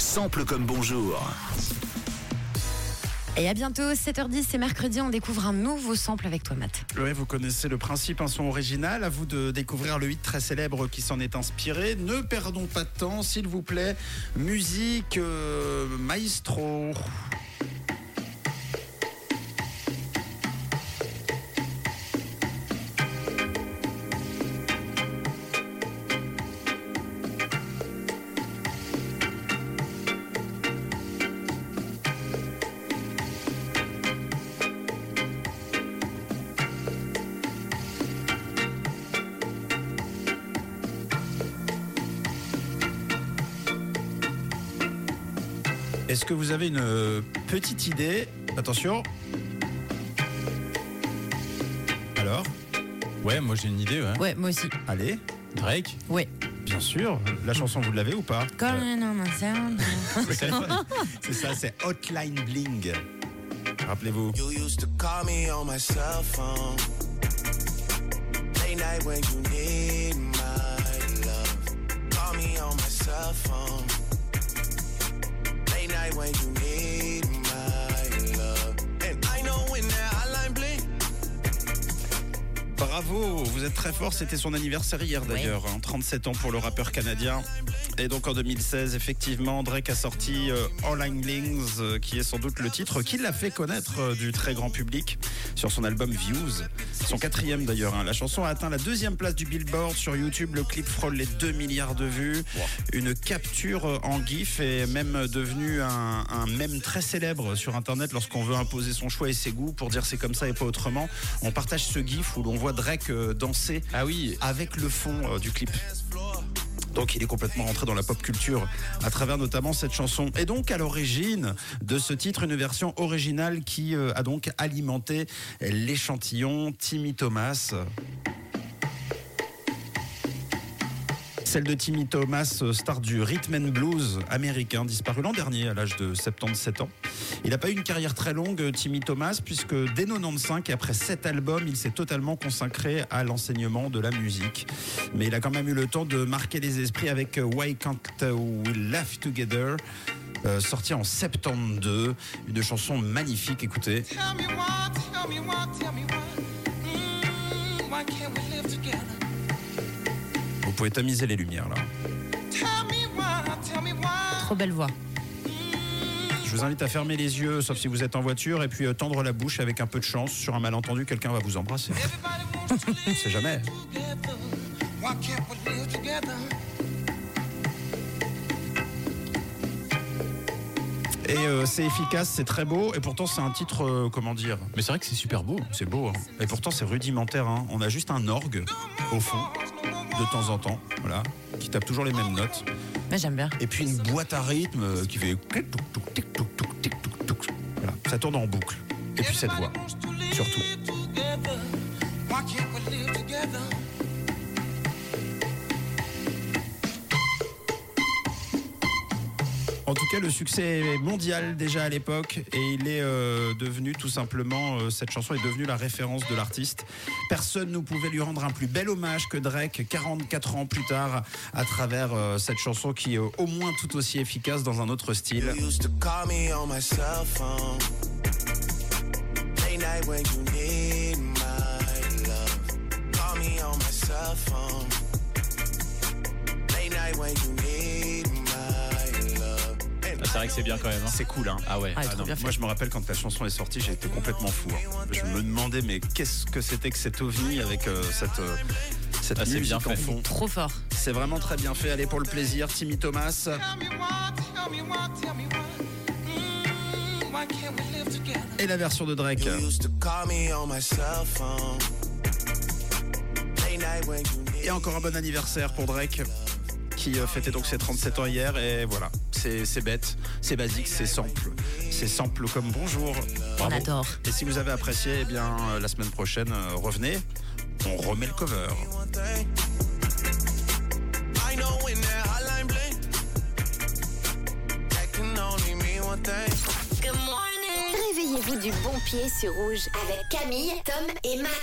Sample comme bonjour. Et à bientôt, 7h10, c'est mercredi, on découvre un nouveau sample avec toi, Matt. Oui, vous connaissez le principe, un son original. À vous de découvrir le hit très célèbre qui s'en est inspiré. Ne perdons pas de temps, s'il vous plaît. Musique euh, maestro. Est-ce que vous avez une euh, petite idée? Attention. Alors? Ouais, moi j'ai une idée, ouais. Ouais, moi aussi. Allez, Drake? Ouais. bien sûr. La chanson, vous l'avez ou pas? C'est ça, c'est Hotline Bling. Rappelez-vous. You used to call me on my cell phone. Late night when you need Late night when you Bravo, vous êtes très fort. C'était son anniversaire hier d'ailleurs, hein, 37 ans pour le rappeur canadien. Et donc en 2016, effectivement, Drake a sorti euh, All I'm Lings, euh, qui est sans doute le titre qui l'a fait connaître euh, du très grand public sur son album Views. Son quatrième d'ailleurs. hein. La chanson a atteint la deuxième place du Billboard sur YouTube. Le clip frôle les 2 milliards de vues. Une capture euh, en GIF est même devenue un, un mème très célèbre sur Internet lorsqu'on veut imposer son choix et ses goûts pour dire c'est comme ça et pas autrement. On partage ce GIF où l'on voit Drake danser Ah oui, avec le fond euh, du clip. Donc il est complètement rentré dans la pop culture à travers notamment cette chanson. Et donc à l'origine de ce titre, une version originale qui euh, a donc alimenté l'échantillon Timmy Thomas. Celle de Timmy Thomas, euh, star du rhythm and blues américain, disparu l'an dernier à l'âge de 77 ans. Il n'a pas eu une carrière très longue, Timmy Thomas, puisque dès 95, et après sept albums, il s'est totalement consacré à l'enseignement de la musique. Mais il a quand même eu le temps de marquer les esprits avec euh, Why Can't We Laugh Together, euh, sorti en 72, une chanson magnifique, écoutez. Vous pouvez tamiser les lumières là. Trop belle voix. Je vous invite à fermer les yeux, sauf si vous êtes en voiture, et puis euh, tendre la bouche avec un peu de chance. Sur un malentendu, quelqu'un va vous embrasser. Live sait jamais. Et euh, c'est efficace, c'est très beau, et pourtant c'est un titre, euh, comment dire, mais c'est vrai que c'est super beau. c'est beau. hein. Et pourtant c'est rudimentaire. hein. On a juste un orgue au fond, de temps en temps, voilà, qui tape toujours les mêmes notes. Moi, j'aime bien. Et puis une boîte à rythme euh, qui fait. Voilà, ça tourne en boucle. Et puis cette voix, surtout. En tout cas, le succès est mondial déjà à l'époque et il est euh, devenu tout simplement, euh, cette chanson est devenue la référence de l'artiste. Personne ne pouvait lui rendre un plus bel hommage que Drake 44 ans plus tard à travers euh, cette chanson qui est au moins tout aussi efficace dans un autre style. C'est vrai que c'est bien quand même. hein. C'est cool, hein Ah ouais. Ah, Ah trop bien moi je me rappelle quand la chanson est sortie, j'ai été complètement fou. hein. Je me demandais mais qu'est-ce que c'était que cet ovni avec euh, cette euh, cette Ah, c'est musique bien en fait. fond. Trop fort. C'est vraiment très bien fait. Allez pour le plaisir, Timmy Thomas. Tell me why, tell me why, tell me why. Mm, why can't we live together? Et la version de Drake. You used to call me on my cell phone. Late night when you need Et encore un bon anniversaire pour Drake qui euh, fêtait donc ses 37 ans hier et voilà, c'est bête, c'est basique, c'est simple. C'est simple comme bonjour. On adore. Et si vous avez apprécié, eh bien euh, la semaine prochaine, euh, revenez, on remet le cover. Réveillez-vous du bon pied sur Rouge avec Camille, Tom et Matt.